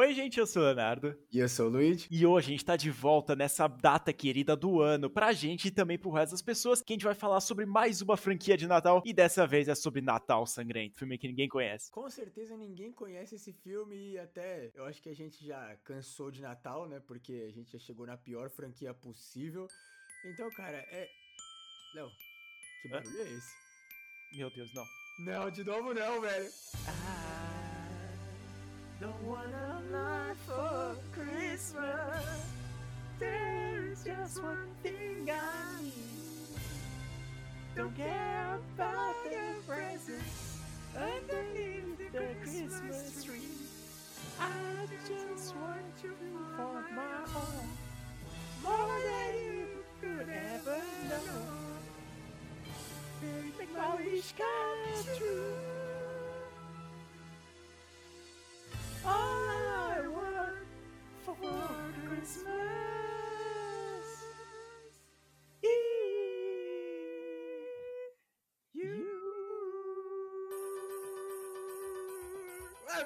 Oi, gente, eu sou o Leonardo. E eu sou o Luigi. E hoje a gente tá de volta nessa data querida do ano pra gente e também pro resto das pessoas, que a gente vai falar sobre mais uma franquia de Natal e dessa vez é sobre Natal Sangrento, filme que ninguém conhece. Com certeza ninguém conhece esse filme e até eu acho que a gente já cansou de Natal, né? Porque a gente já chegou na pior franquia possível. Então, cara, é. Léo, que barulho é esse? Meu Deus, não. Não, de novo não, velho. Don't want a lot for Christmas. There's just one thing I need. Don't care about the presents underneath the Christmas tree. I just want you for my own, more than you could ever know. Make my wish come true. All I want for Christmas is you. Vai,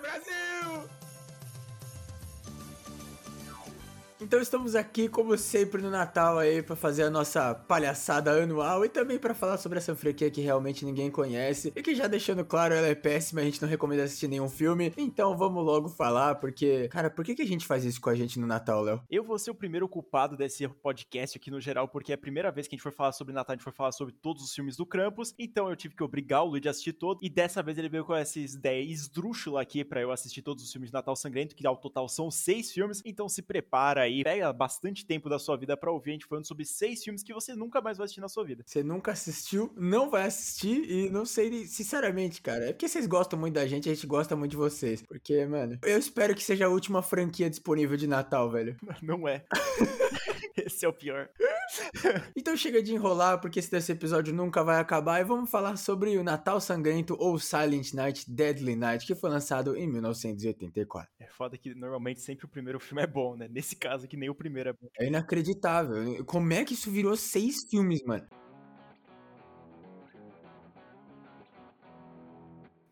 Então estamos aqui, como sempre, no Natal aí para fazer a nossa palhaçada anual e também para falar sobre essa franquia que realmente ninguém conhece e que já deixando claro, ela é péssima, a gente não recomenda assistir nenhum filme. Então vamos logo falar, porque, cara, por que, que a gente faz isso com a gente no Natal, Léo? Eu vou ser o primeiro culpado desse podcast aqui no geral, porque é a primeira vez que a gente for falar sobre Natal, a gente for falar sobre todos os filmes do Krampus, então eu tive que obrigar o Luigi a assistir todo, e dessa vez ele veio com essa ideia esdrúxula aqui para eu assistir todos os filmes de Natal Sangrento, que ao total são seis filmes, então se prepara aí, pega bastante tempo da sua vida para ouvir a gente falando sobre seis filmes que você nunca mais vai assistir na sua vida. Você nunca assistiu, não vai assistir e não sei, sinceramente, cara, é porque vocês gostam muito da gente, a gente gosta muito de vocês, porque, mano, eu espero que seja a última franquia disponível de Natal, velho. Não é. Esse é o pior. Então chega de enrolar, porque esse desse episódio nunca vai acabar e vamos falar sobre o Natal Sangrento ou Silent Night, Deadly Night, que foi lançado em 1984. É foda que normalmente sempre o primeiro filme é bom, né? Nesse caso aqui nem o primeiro é bom. É inacreditável. Como é que isso virou seis filmes, mano?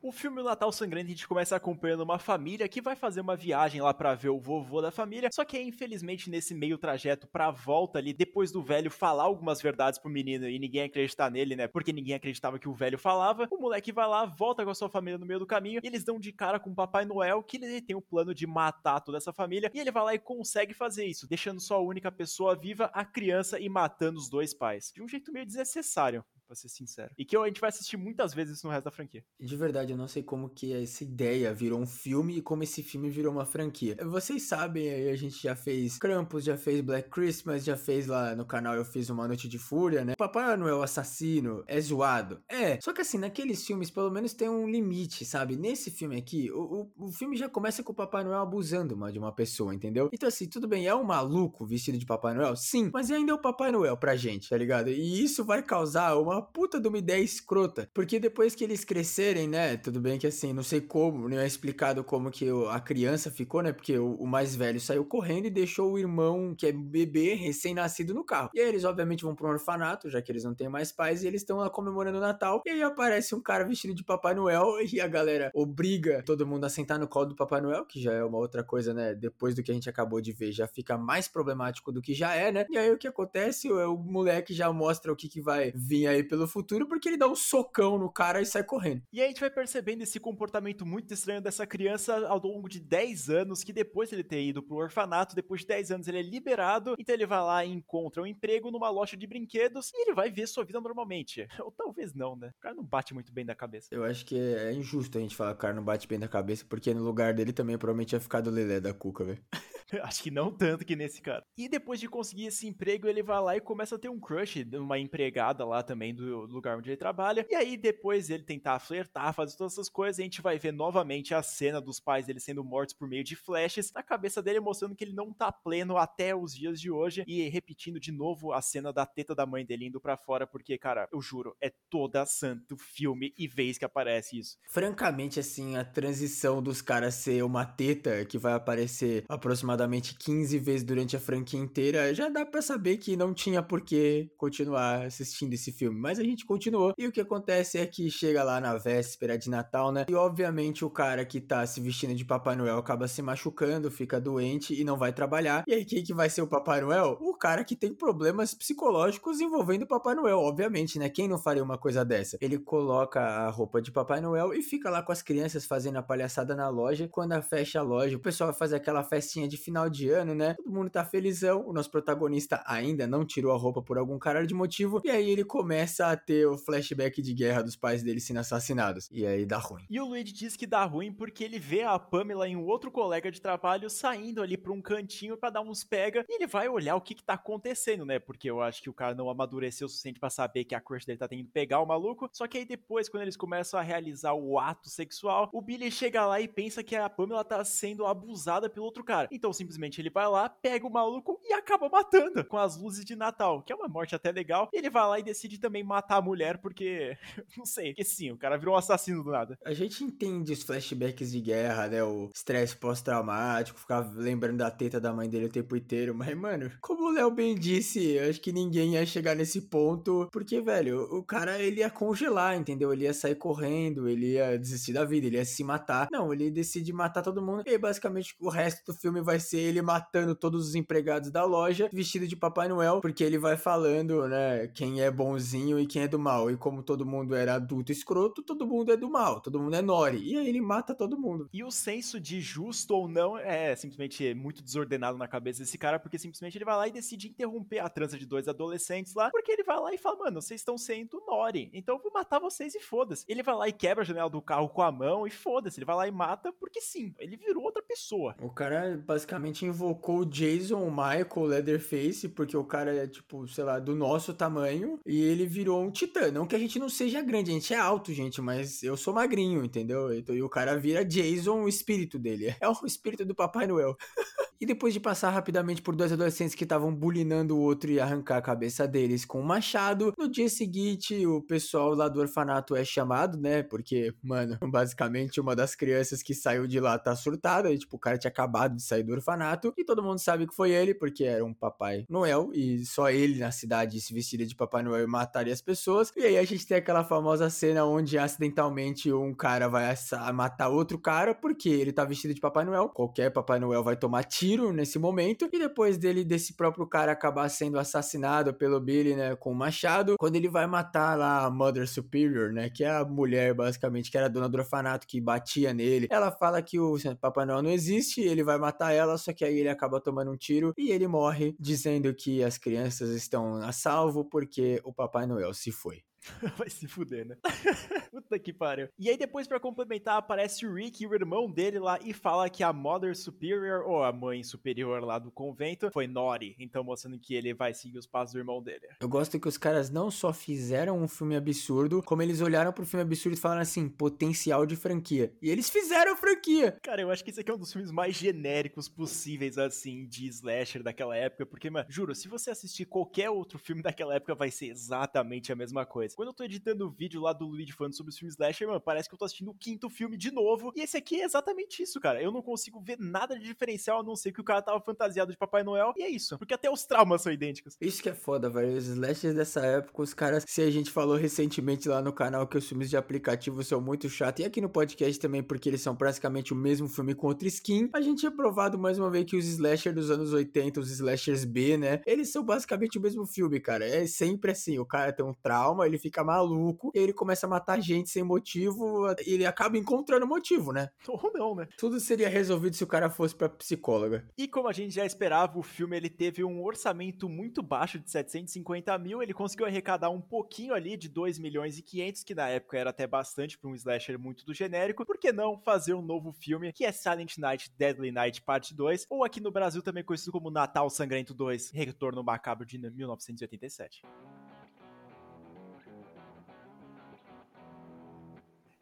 O filme Natal Sangrento a gente começa acompanhando uma família que vai fazer uma viagem lá pra ver o vovô da família, só que infelizmente nesse meio trajeto pra volta ali, depois do velho falar algumas verdades pro menino e ninguém acreditar nele, né, porque ninguém acreditava que o velho falava, o moleque vai lá, volta com a sua família no meio do caminho e eles dão de cara com o Papai Noel que ele tem o plano de matar toda essa família. E ele vai lá e consegue fazer isso, deixando só a única pessoa viva, a criança, e matando os dois pais. De um jeito meio desnecessário pra ser sincero. E que a gente vai assistir muitas vezes no resto da franquia. De verdade, eu não sei como que essa ideia virou um filme e como esse filme virou uma franquia. Vocês sabem, aí a gente já fez Krampus, já fez Black Christmas, já fez lá no canal eu fiz Uma Noite de Fúria, né? Papai Noel assassino é zoado. É, só que assim, naqueles filmes pelo menos tem um limite, sabe? Nesse filme aqui, o, o, o filme já começa com o Papai Noel abusando uma, de uma pessoa, entendeu? Então assim, tudo bem, é um maluco vestido de Papai Noel? Sim, mas ainda é o Papai Noel pra gente, tá ligado? E isso vai causar uma puta de uma ideia escrota. Porque depois que eles crescerem, né? Tudo bem que assim, não sei como, não é explicado como que a criança ficou, né? Porque o, mais velho saiu correndo e deixou o irmão, que é bebê, recém-nascido no carro. E aí eles, obviamente, vão pro orfanato, já que eles não têm mais pais, e eles estão lá comemorando o Natal. E aí aparece um cara vestido de Papai Noel e a galera obriga todo mundo a sentar no colo do Papai Noel, que já é uma outra coisa, né? Depois do que a gente acabou de ver, já fica mais problemático do que já é, né? E aí o que acontece? O, o moleque já mostra o que, que vai vir aí pelo futuro porque ele dá um socão no cara e sai correndo. E aí a gente vai percebendo esse comportamento muito estranho dessa criança ao longo de 10 anos, que depois de ele ter ido pro orfanato, depois de 10 anos ele é liberado, então ele vai lá e encontra um emprego numa loja de brinquedos e ele vai ver sua vida normalmente. Ou talvez não, né? O cara não bate muito bem da cabeça. Eu acho que é injusto a gente falar que o cara não bate bem da cabeça, porque no lugar dele também provavelmente ia ficar do Lelé da Cuca, velho. Acho que não tanto que nesse cara. E depois de conseguir esse emprego, ele vai lá e começa a ter um crush de uma empregada lá também do lugar onde ele trabalha. E aí depois ele tentar flertar, fazer todas essas coisas, a gente vai ver novamente a cena dos pais dele sendo mortos por meio de flashes na cabeça dele, mostrando que ele não tá pleno até os dias de hoje. E repetindo de novo a cena da teta da mãe dele indo pra fora, porque, cara, eu juro, é toda santo filme e vez que aparece isso. Francamente, assim, a transição dos caras ser uma teta que vai aparecer aproximadamente aproximadamente 15 vezes durante a franquia inteira, já dá para saber que não tinha por que continuar assistindo esse filme. Mas a gente continuou. E o que acontece é que chega lá na véspera de Natal, né? E obviamente o cara que tá se vestindo de Papai Noel acaba se machucando, fica doente e não vai trabalhar. E aí quem que vai ser o Papai Noel? O cara que tem problemas psicológicos envolvendo o Papai Noel, obviamente, né? Quem não faria uma coisa dessa? Ele coloca a roupa de Papai Noel e fica lá com as crianças fazendo a palhaçada na loja. Quando fecha a loja, o pessoal fazer aquela festinha de final de ano, né? Todo mundo tá felizão. O nosso protagonista ainda não tirou a roupa por algum caralho de motivo. E aí ele começa a ter o flashback de guerra dos pais dele sendo assassinados. E aí dá ruim. E o Luigi diz que dá ruim porque ele vê a Pamela e um outro colega de trabalho saindo ali pra um cantinho para dar uns pega. E ele vai olhar o que que tá acontecendo, né? Porque eu acho que o cara não amadureceu o suficiente para saber que a crush dele tá tendo pegar o maluco. Só que aí depois, quando eles começam a realizar o ato sexual, o Billy chega lá e pensa que a Pamela tá sendo abusada pelo outro cara. Então simplesmente ele vai lá, pega o maluco e acaba matando com as luzes de Natal, que é uma morte até legal. Ele vai lá e decide também matar a mulher porque, não sei, que sim, o cara virou um assassino do nada. A gente entende os flashbacks de guerra, né? O estresse pós-traumático, ficar lembrando da teta da mãe dele o tempo inteiro. Mas, mano, como o Léo bem disse, acho que ninguém ia chegar nesse ponto. Porque, velho, o cara ele ia congelar, entendeu? Ele ia sair correndo, ele ia desistir da vida, ele ia se matar. Não, ele decide matar todo mundo. E basicamente, o resto do filme vai ser ele matando todos os empregados da loja, vestido de Papai Noel, porque ele vai falando, né, quem é bonzinho e quem é do mal. E como todo mundo era adulto escroto, todo mundo é do mal, todo mundo é Nori. E aí ele mata todo mundo. E o senso de justo ou não é simplesmente muito desordenado na cabeça desse cara, porque simplesmente ele vai lá e decide interromper a trança de dois adolescentes lá, porque ele vai lá e fala, mano, vocês estão sendo Nori, então eu vou matar vocês e foda-se. Ele vai lá e quebra a janela do carro com a mão e foda-se, ele vai lá e mata porque sim, ele virou outra pessoa. O cara basicamente invocou o Jason, o Michael, Leatherface, porque o cara é tipo, sei lá, do nosso tamanho, e ele virou um titã. Não que a gente não seja grande, a gente é alto, gente, mas eu sou magrinho, entendeu? E o cara vira Jason, o espírito dele. É o espírito do Papai Noel. E depois de passar rapidamente por dois adolescentes que estavam bulinando o outro e arrancar a cabeça deles com um machado, no dia seguinte o pessoal lá do orfanato é chamado, né? Porque, mano, basicamente uma das crianças que saiu de lá tá surtada. E, tipo, o cara tinha acabado de sair do orfanato. E todo mundo sabe que foi ele, porque era um Papai Noel. E só ele na cidade se vestiria de Papai Noel e mataria as pessoas. E aí a gente tem aquela famosa cena onde acidentalmente um cara vai matar outro cara porque ele tá vestido de Papai Noel. Qualquer Papai Noel vai tomar tiro nesse momento. E depois dele, desse próprio cara acabar sendo assassinado pelo Billy, né, com o um machado, quando ele vai matar lá a Mother Superior, né, que é a mulher, basicamente, que era dona do orfanato, que batia nele. Ela fala que o Papai Noel não existe, ele vai matar ela, só que aí ele acaba tomando um tiro e ele morre, dizendo que as crianças estão a salvo porque o Papai Noel se foi. Vai se fuder, né? Puta que pariu. E aí depois para complementar aparece o Rick e o irmão dele lá e fala que a Mother Superior, ou a mãe superior lá do convento, foi Nori. Então mostrando que ele vai seguir os passos do irmão dele. Eu gosto que os caras não só fizeram um filme absurdo, como eles olharam pro filme absurdo e falaram assim, potencial de franquia. E eles fizeram franquia. Cara, eu acho que esse aqui é um dos filmes mais genéricos possíveis, assim, de slasher daquela época. Porque, mano, juro, se você assistir qualquer outro filme daquela época, vai ser exatamente a mesma coisa. Quando eu tô editando o vídeo lá do Luigi falando sobre os filmes slasher, mano, parece que eu tô assistindo o quinto filme de novo. E esse aqui é exatamente isso, cara. Eu não consigo ver nada de diferencial, a não ser que o cara tava fantasiado de Papai Noel. E é isso. Porque até os traumas são idênticos. Isso que é foda, velho. Os slashers dessa época, os caras. Se a gente falou recentemente lá no canal que os filmes de aplicativo são muito chatos. E aqui no podcast também, porque eles são praticamente o mesmo filme com outra skin. A gente é provado mais uma vez que os slashers dos anos 80, os slashers B, né? Eles são basicamente o mesmo filme, cara. É sempre assim. O cara tem um trauma, ele fica maluco, e ele começa a matar gente sem motivo, e ele acaba encontrando motivo, né? Ou não, né? Tudo seria resolvido se o cara fosse pra psicóloga. E como a gente já esperava, o filme ele teve um orçamento muito baixo de 750 mil, ele conseguiu arrecadar um pouquinho ali de 2 milhões e 500, que na época era até bastante para um slasher muito do genérico. Por que não fazer um novo filme, que é Silent Night, Deadly Night Parte 2, ou aqui no Brasil também conhecido como Natal Sangrento 2, Retorno Macabro de 1987.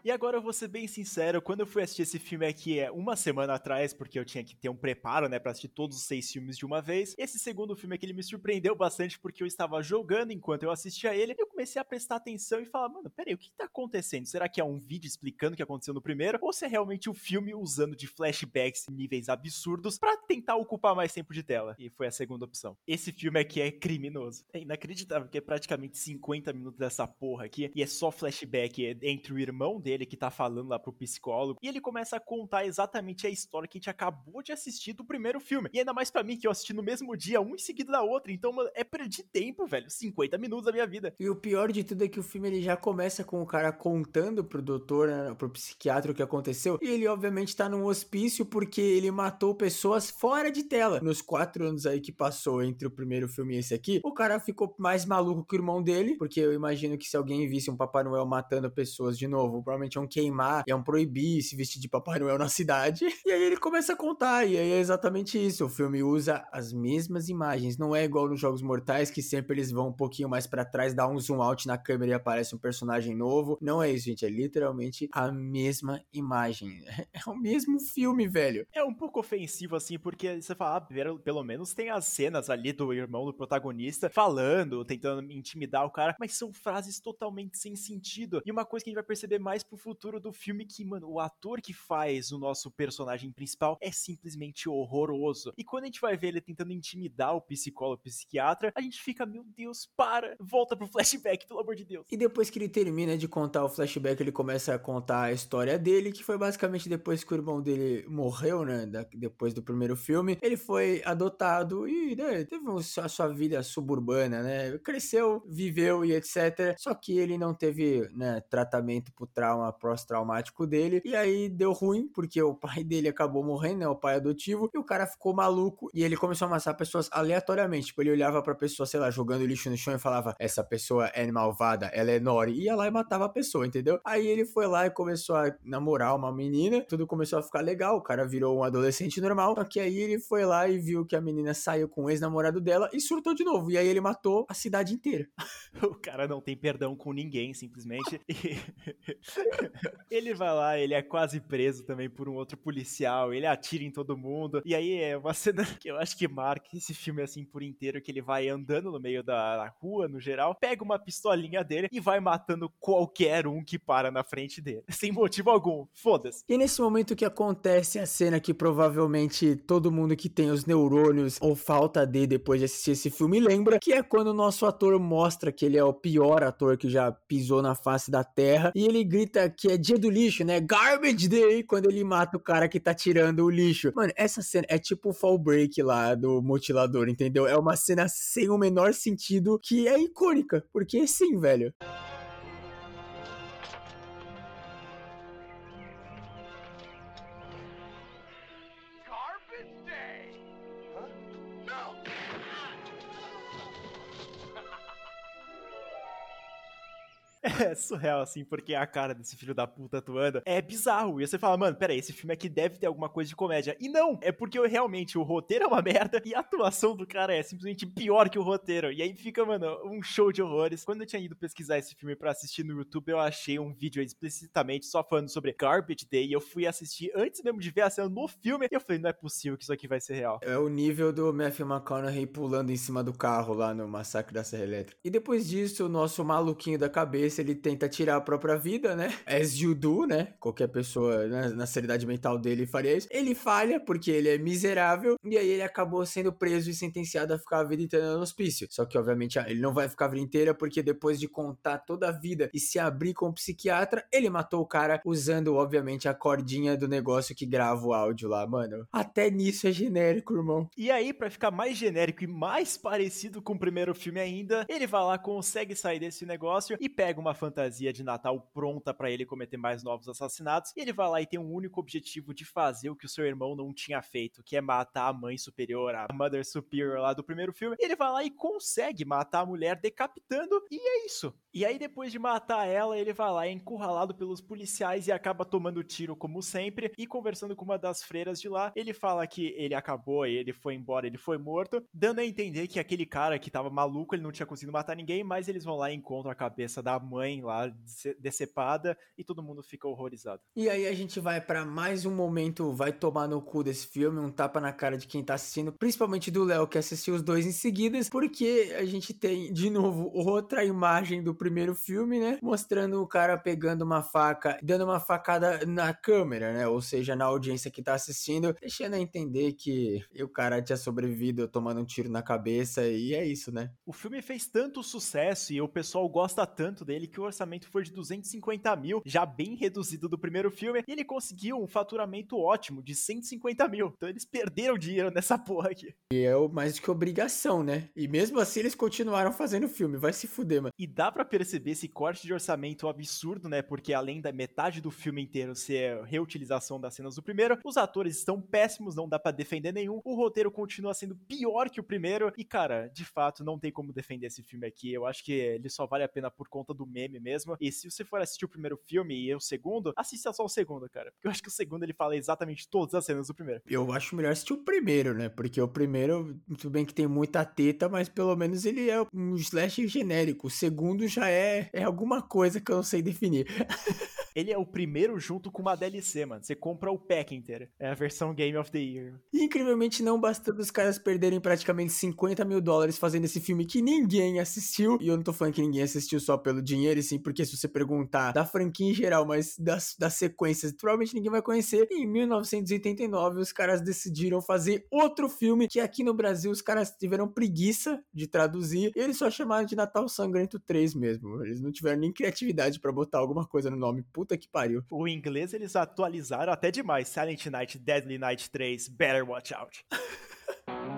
E agora eu vou ser bem sincero, quando eu fui assistir esse filme aqui é uma semana atrás, porque eu tinha que ter um preparo, né, pra assistir todos os seis filmes de uma vez. Esse segundo filme aqui ele me surpreendeu bastante porque eu estava jogando enquanto eu assistia ele. Eu comecei a prestar atenção e falar, mano, peraí, o que tá acontecendo? Será que é um vídeo explicando o que aconteceu no primeiro? Ou se é realmente o um filme usando de flashbacks em níveis absurdos para tentar ocupar mais tempo de tela? E foi a segunda opção. Esse filme aqui é criminoso. É inacreditável que é praticamente 50 minutos dessa porra aqui e é só flashback entre o irmão dele que tá falando lá pro psicólogo e ele começa a contar exatamente a história que a gente acabou de assistir do primeiro filme. E ainda mais para mim que eu assisti no mesmo dia, um em seguida da outra. Então, mano, é perder tempo, velho. 50 minutos da minha vida. E o pior de tudo é que o filme ele já começa com o cara contando pro doutor, né, pro psiquiatra o que aconteceu. E ele, obviamente, tá num hospício porque ele matou pessoas fora de tela. Nos quatro anos aí que passou entre o primeiro filme e esse aqui, o cara ficou mais maluco que o irmão dele, porque eu imagino que se alguém visse um Papai Noel matando pessoas de novo, provavelmente iam queimar, iam proibir se vestir de Papai Noel na cidade. E aí ele começa a contar, e aí é exatamente isso. O filme usa as mesmas imagens, não é igual nos Jogos Mortais, que sempre eles vão um pouquinho mais para trás, dá um zoom out na câmera e aparece um personagem novo. Não é isso, gente, é literalmente a mesma imagem. É o mesmo filme, velho. É um pouco ofensivo, assim, porque você fala, ah, pelo menos tem as cenas ali do irmão do protagonista falando, tentando intimidar o cara, mas são frases totalmente sem sentido. E uma coisa que a gente vai perceber mais pro futuro do filme que, mano, o ator que faz o nosso personagem principal é simplesmente horroroso. E quando a gente vai ver ele tentando intimidar o psicólogo, o psiquiatra, a gente fica, meu Deus, para, volta pro flashback, pelo amor de Deus. E depois que ele termina de contar o flashback, ele começa a contar a história dele, que foi basicamente depois que o irmão dele morreu, né, da, depois do primeiro filme, ele foi adotado e, né, teve a sua vida suburbana, né, cresceu, viveu e etc. Só que ele não teve, né, tratamento pro trauma pós-traumático dele, e aí deu ruim, porque o pai dele acabou morrendo, né, o pai adotivo, e o cara ficou maluco, e ele começou a amassar pessoas aleatoriamente, tipo, ele olhava pra pessoa, sei lá, jogando lixo no chão e falava, essa pessoa é malvada, ela é Nori, e ia lá e matava a pessoa, entendeu? Aí ele foi lá e começou a namorar uma menina, tudo começou a ficar legal, o cara virou um adolescente normal, só que aí ele foi lá e viu que a menina saiu com o ex-namorado dela e surtou de novo, e aí ele matou a cidade inteira. o cara não tem perdão com ninguém, simplesmente. ele vai lá, ele é quase preso também por um outro policial, ele atira em todo mundo. E aí é uma cena que eu acho que marca esse filme assim por inteiro, que ele vai andando no meio da, rua, no geral, pega uma pistolinha dele e vai matando qualquer um que para na frente dele. Sem motivo algum. Foda-se. E nesse momento que acontece a cena que provavelmente todo mundo que tem os neurônios ou falta de depois de assistir esse filme lembra, que é quando o nosso ator mostra que ele é o pior ator que já pisou na face da terra e ele grita que é dia do lixo, né? Garbage Day, quando ele mata o cara que tá tirando o lixo. Mano, essa cena é tipo o fall break lá do mutilador, entendeu? É uma cena sem o menor sentido que é icônica, porque sim, velho. é surreal, assim, porque a cara desse filho da puta atuando é bizarro. E você fala, mano, peraí, esse filme aqui deve ter alguma coisa de comédia. E não, é porque realmente o roteiro é uma merda e a atuação do cara é simplesmente pior que o roteiro. E aí fica, mano, um show de horrores. Quando eu tinha ido pesquisar esse filme para assistir no YouTube, eu achei um vídeo explicitamente só falando sobre Garbage Day. E eu fui assistir antes mesmo de ver a cena no filme. E eu falei, não é possível que isso aqui vai ser real. É o nível do Matthew McConaughey pulando em cima do carro lá no Massacre da Serra Elétrica. E depois disso, o nosso maluquinho da cabeça, ele tenta tirar a própria vida, né? As you do, né? Qualquer pessoa né, na seriedade mental dele faria isso. Ele falha porque ele é miserável e aí ele acabou sendo preso e sentenciado a ficar a vida inteira no hospício. Só que, obviamente, ele não vai ficar a vida inteira porque depois de contar toda a vida e se abrir com o psiquiatra, ele matou o cara usando, obviamente, a cordinha do negócio que grava o áudio lá, mano. Até nisso é genérico, irmão. E aí, para ficar mais genérico e mais parecido com o primeiro filme ainda, ele vai lá, consegue sair desse negócio e pega uma fantasia de Natal pronta para ele cometer mais novos assassinatos. E ele vai lá e tem um único objetivo de fazer o que o seu irmão não tinha feito, que é matar a mãe superior, a Mother Superior lá do primeiro filme. Ele vai lá e consegue matar a mulher decapitando, e é isso. E aí, depois de matar ela, ele vai lá, é encurralado pelos policiais e acaba tomando tiro, como sempre. E conversando com uma das freiras de lá, ele fala que ele acabou, ele foi embora, ele foi morto, dando a entender que aquele cara que tava maluco, ele não tinha conseguido matar ninguém, mas eles vão lá e encontram a cabeça da mãe lá decepada e todo mundo fica horrorizado. E aí a gente vai para mais um momento, vai tomar no cu desse filme, um tapa na cara de quem tá assistindo, principalmente do Léo que assistiu os dois em seguidas, porque a gente tem de novo outra imagem do primeiro filme, né? Mostrando o cara pegando uma faca, dando uma facada na câmera, né? Ou seja, na audiência que tá assistindo, deixando a entender que o cara tinha sobrevivido tomando um tiro na cabeça e é isso, né? O filme fez tanto sucesso e o pessoal gosta tanto dele que o orçamento foi de 250 mil, já bem reduzido do primeiro filme, e ele conseguiu um faturamento ótimo de 150 mil. Então eles perderam dinheiro nessa porra aqui. E é mais do que obrigação, né? E mesmo assim eles continuaram fazendo filme, vai se fuder, mano. E dá para perceber esse corte de orçamento absurdo, né? Porque além da metade do filme inteiro ser reutilização das cenas do primeiro, os atores estão péssimos, não dá para defender nenhum. O roteiro continua sendo pior que o primeiro. E, cara, de fato, não tem como defender esse filme aqui. Eu acho que ele só vale a pena por conta do meme mesmo. E se você for assistir o primeiro filme e o segundo, assista só o segundo, cara. Porque eu acho que o segundo ele fala exatamente todas as cenas do primeiro. Eu acho melhor assistir o primeiro, né? Porque o primeiro, tudo bem que tem muita teta, mas pelo menos ele é um slash genérico. O segundo já é, é alguma coisa que eu não sei definir. Ele é o primeiro junto com uma DLC, mano. Você compra o pack inteiro. É a versão Game of the Year. E, incrivelmente, não bastando os caras perderem praticamente 50 mil dólares fazendo esse filme que ninguém assistiu. E eu não tô falando que ninguém assistiu só pelo dinheiro, e sim porque se você perguntar da franquia em geral, mas das, das sequências, provavelmente ninguém vai conhecer. Em 1989, os caras decidiram fazer outro filme que aqui no Brasil os caras tiveram preguiça de traduzir. E eles só chamaram de Natal Sangrento 3 mesmo. Eles não tiveram nem criatividade para botar alguma coisa no nome. Puta que pariu. O inglês eles atualizaram até demais. Silent Night, Deadly Night 3, Better Watch Out.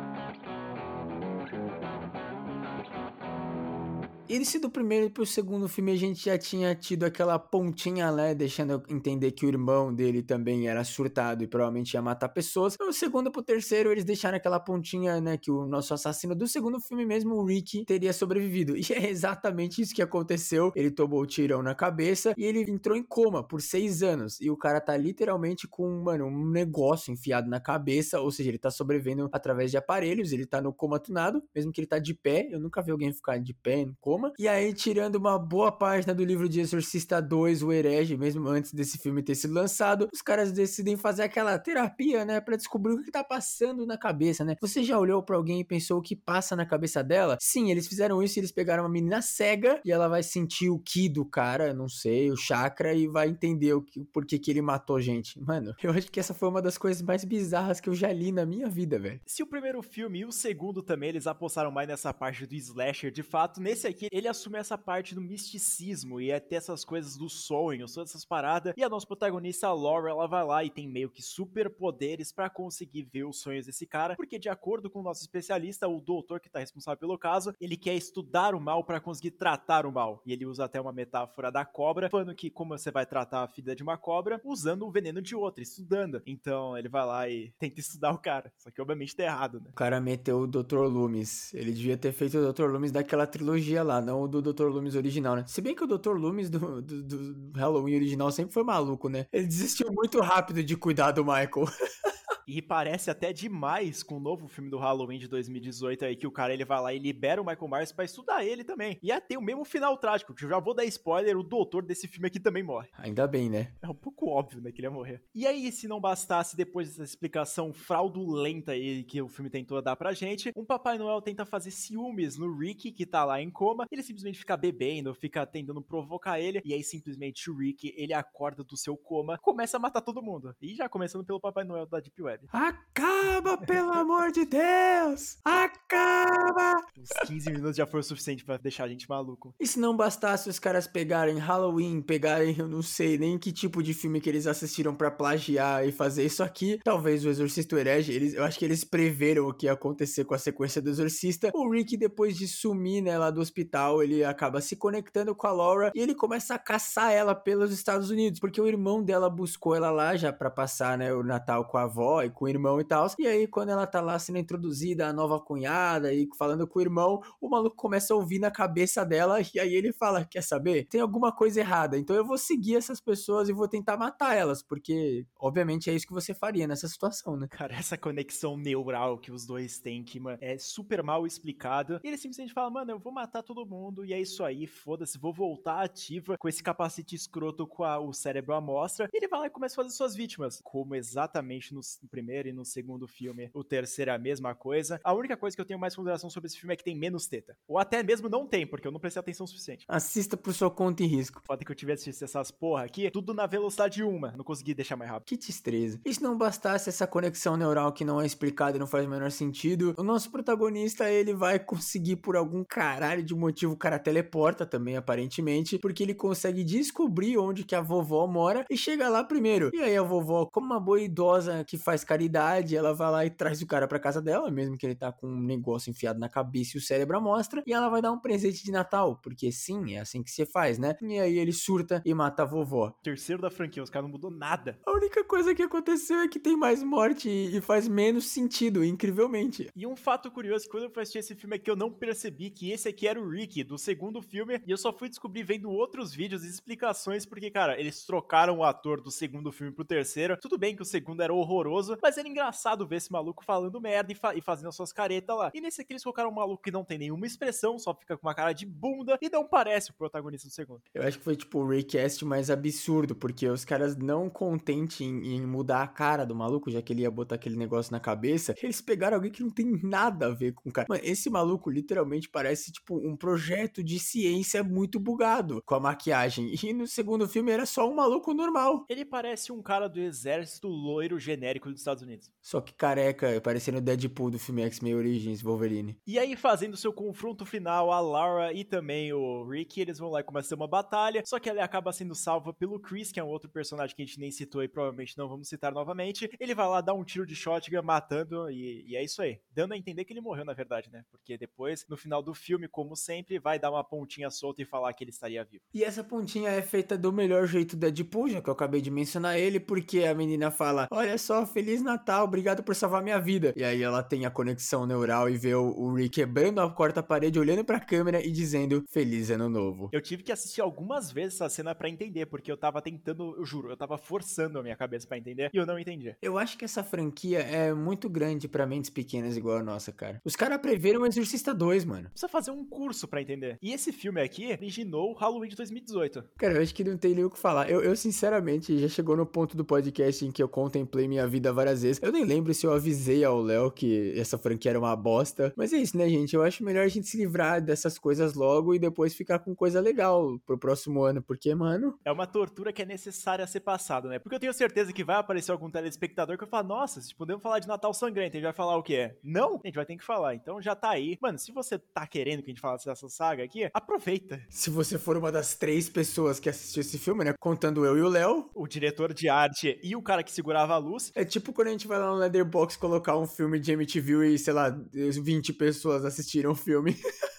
Esse do primeiro pro segundo filme a gente já tinha tido aquela pontinha lá, deixando entender que o irmão dele também era surtado e provavelmente ia matar pessoas. O segundo pro terceiro eles deixaram aquela pontinha, né, que o nosso assassino do segundo filme mesmo, o Rick, teria sobrevivido. E é exatamente isso que aconteceu. Ele tomou o tirão na cabeça e ele entrou em coma por seis anos. E o cara tá literalmente com, mano, um negócio enfiado na cabeça, ou seja, ele tá sobrevivendo através de aparelhos, ele tá no coma tunado, mesmo que ele tá de pé. Eu nunca vi alguém ficar de pé em coma coma. E aí, tirando uma boa página do livro de Exorcista 2, o Herege, mesmo antes desse filme ter sido lançado, os caras decidem fazer aquela terapia, né, para descobrir o que tá passando na cabeça, né? Você já olhou para alguém e pensou o que passa na cabeça dela? Sim, eles fizeram isso, eles pegaram uma menina cega e ela vai sentir o ki do cara, não sei, o chakra e vai entender o que, por que que ele matou gente. Mano, eu acho que essa foi uma das coisas mais bizarras que eu já li na minha vida, velho. Se o primeiro filme e o segundo também eles apostaram mais nessa parte do slasher, de fato, nesse aqui ele assume essa parte do misticismo e é ter essas coisas dos sonhos, todas essas paradas. E a nossa protagonista, a Laura, ela vai lá e tem meio que superpoderes para conseguir ver os sonhos desse cara, porque de acordo com o nosso especialista, o doutor que tá responsável pelo caso, ele quer estudar o mal para conseguir tratar o mal. E ele usa até uma metáfora da cobra, falando que como você vai tratar a filha de uma cobra usando o veneno de outra, estudando. Então ele vai lá e tenta estudar o cara. Só que obviamente tá errado, né? O cara meteu o Dr. Loomis. Ele devia ter feito o Dr. Loomis daquela trilogia lá, não o do Dr. Loomis original, né? Se bem que o Dr. Loomis do, do, do Halloween original sempre foi maluco, né? Ele desistiu muito rápido de cuidar do Michael. E parece até demais com o novo filme do Halloween de 2018 aí, que o cara ele vai lá e libera o Michael Myers pra estudar ele também. E até o mesmo final trágico, que eu já vou dar spoiler, o doutor desse filme aqui também morre. Ainda bem, né? É um pouco óbvio, né, que ele ia morrer. E aí, se não bastasse, depois dessa explicação fraudulenta aí que o filme tentou dar pra gente, um Papai Noel tenta fazer ciúmes no Rick, que tá lá em coma, ele simplesmente fica bebendo, fica tentando provocar ele, e aí simplesmente o Rick, ele acorda do seu coma, começa a matar todo mundo. E já começando pelo Papai Noel da Deep Web. Acaba, pelo amor de Deus! Acaba! Uns 15 minutos já foi o suficiente para deixar a gente maluco. E se não bastasse os caras pegarem Halloween, pegarem, eu não sei nem que tipo de filme que eles assistiram para plagiar e fazer isso aqui, talvez o Exorcista Herege, eles, eu acho que eles preveram o que ia acontecer com a sequência do Exorcista. O Rick, depois de sumir, né, lá do hospital, ele acaba se conectando com a Laura e ele começa a caçar ela pelos Estados Unidos, porque o irmão dela buscou ela lá já para passar, né, o Natal com a avó com o irmão e tal. E aí, quando ela tá lá sendo introduzida, a nova cunhada, e falando com o irmão, o maluco começa a ouvir na cabeça dela e aí ele fala: Quer saber? Tem alguma coisa errada, então eu vou seguir essas pessoas e vou tentar matar elas, porque obviamente é isso que você faria nessa situação, né? Cara, essa conexão neural que os dois têm, que mano, é super mal explicada. E ele simplesmente fala: Mano, eu vou matar todo mundo e é isso aí, foda-se, vou voltar ativa com esse capacete escroto com a, o cérebro à mostra. E ele vai lá e começa a fazer suas vítimas, como exatamente no primeiro e no segundo filme. O terceiro é a mesma coisa. A única coisa que eu tenho mais consideração sobre esse filme é que tem menos teta. Ou até mesmo não tem, porque eu não prestei atenção o suficiente. Assista por sua conta e risco. Pode que eu tivesse assistido essas porra aqui, tudo na velocidade uma. Não consegui deixar mais rápido. Que destreza. E se não bastasse essa conexão neural que não é explicada e não faz o menor sentido, o nosso protagonista, ele vai conseguir por algum caralho de motivo, o cara teleporta também, aparentemente, porque ele consegue descobrir onde que a vovó mora e chega lá primeiro. E aí a vovó, como uma boa idosa que faz caridade, ela vai lá e traz o cara pra casa dela, mesmo que ele tá com um negócio enfiado na cabeça e o cérebro à mostra, e ela vai dar um presente de Natal, porque sim, é assim que se faz, né? E aí ele surta e mata a vovó. Terceiro da franquia, os caras não mudou nada. A única coisa que aconteceu é que tem mais morte e faz menos sentido, incrivelmente. E um fato curioso, quando eu assisti esse filme aqui, eu não percebi que esse aqui era o Rick, do segundo filme, e eu só fui descobrir vendo outros vídeos e explicações, porque, cara, eles trocaram o ator do segundo filme pro terceiro. Tudo bem que o segundo era horroroso, mas era engraçado ver esse maluco falando merda e, fa e fazendo as suas caretas lá. E nesse aqui eles colocaram um maluco que não tem nenhuma expressão, só fica com uma cara de bunda e não parece o protagonista do segundo. Eu acho que foi tipo o recast mais absurdo, porque os caras não contentes em, em, mudar a cara do maluco, já que ele ia botar aquele negócio na cabeça, eles pegaram alguém que não tem nada a ver com o cara. Mano, esse maluco literalmente parece tipo um projeto de ciência muito bugado com a maquiagem. E no segundo filme era só um maluco normal. Ele parece um cara do exército loiro genérico dos Estados Unidos. Só que careca, parecendo o Deadpool do filme X-Men Origins Wolverine. E aí, fazendo seu confronto final, a Laura e também o Rick, eles vão lá e começam uma batalha. Só que ela acaba sendo salva pelo Chris, que é um outro personagem que a gente nem citou e provavelmente não vamos citar novamente. Ele vai lá dar um tiro de shotgun matando, e, e é isso aí. Dando a entender que ele morreu, na verdade, né? Porque depois, no final do filme, como sempre, vai dar uma pontinha solta e falar que ele estaria vivo. E essa pontinha é feita do melhor jeito Deadpool, já que eu acabei de mencionar ele, porque a menina fala: Olha só, Feliz Natal, obrigado por salvar minha vida. E aí ela tem a conexão neural e vê o, o Rick quebrando a quarta parede, olhando pra câmera e dizendo: Feliz Ano Novo. Eu tive que assistir algumas vezes essa cena para entender, porque eu tava tentando, eu juro, eu tava forçando a minha cabeça para entender e eu não entendi. Eu acho que essa franquia é muito grande para mentes pequenas igual a nossa, cara. Os caras preveram o Exorcista 2, mano. Precisa fazer um curso para entender. E esse filme aqui originou o Halloween de 2018. Cara, eu acho que não tem nem o que falar. Eu, eu, sinceramente, já chegou no ponto do podcast em que eu contemplei minha vida várias vezes. Eu nem lembro se eu avisei ao Léo que essa franquia era uma bosta. Mas é isso, né, gente? Eu acho melhor a gente se livrar dessas coisas logo e depois ficar com coisa legal pro próximo ano. Porque, mano. É uma tortura que é necessária ser passada, né? Porque eu tenho certeza que vai aparecer algum telespectador que vai falar: nossa, se podemos falar de Natal Sangrento, a gente vai falar o quê? Não? A gente vai ter que falar. Então já tá aí. Mano, se você tá querendo que a gente falasse dessa saga aqui, aproveita. Se você for uma das três pessoas que assistiu esse filme, né? Contando eu e o Léo. O diretor de arte e o cara que segurava a luz. É tipo quando a gente vai lá no Leatherbox colocar um filme de MTV e, sei lá, 20 pessoas assistiram o filme.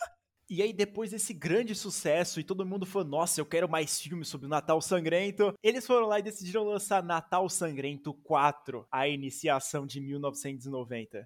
E aí, depois desse grande sucesso e todo mundo falou: Nossa, eu quero mais filmes sobre o Natal Sangrento, eles foram lá e decidiram lançar Natal Sangrento 4, a iniciação de 1990.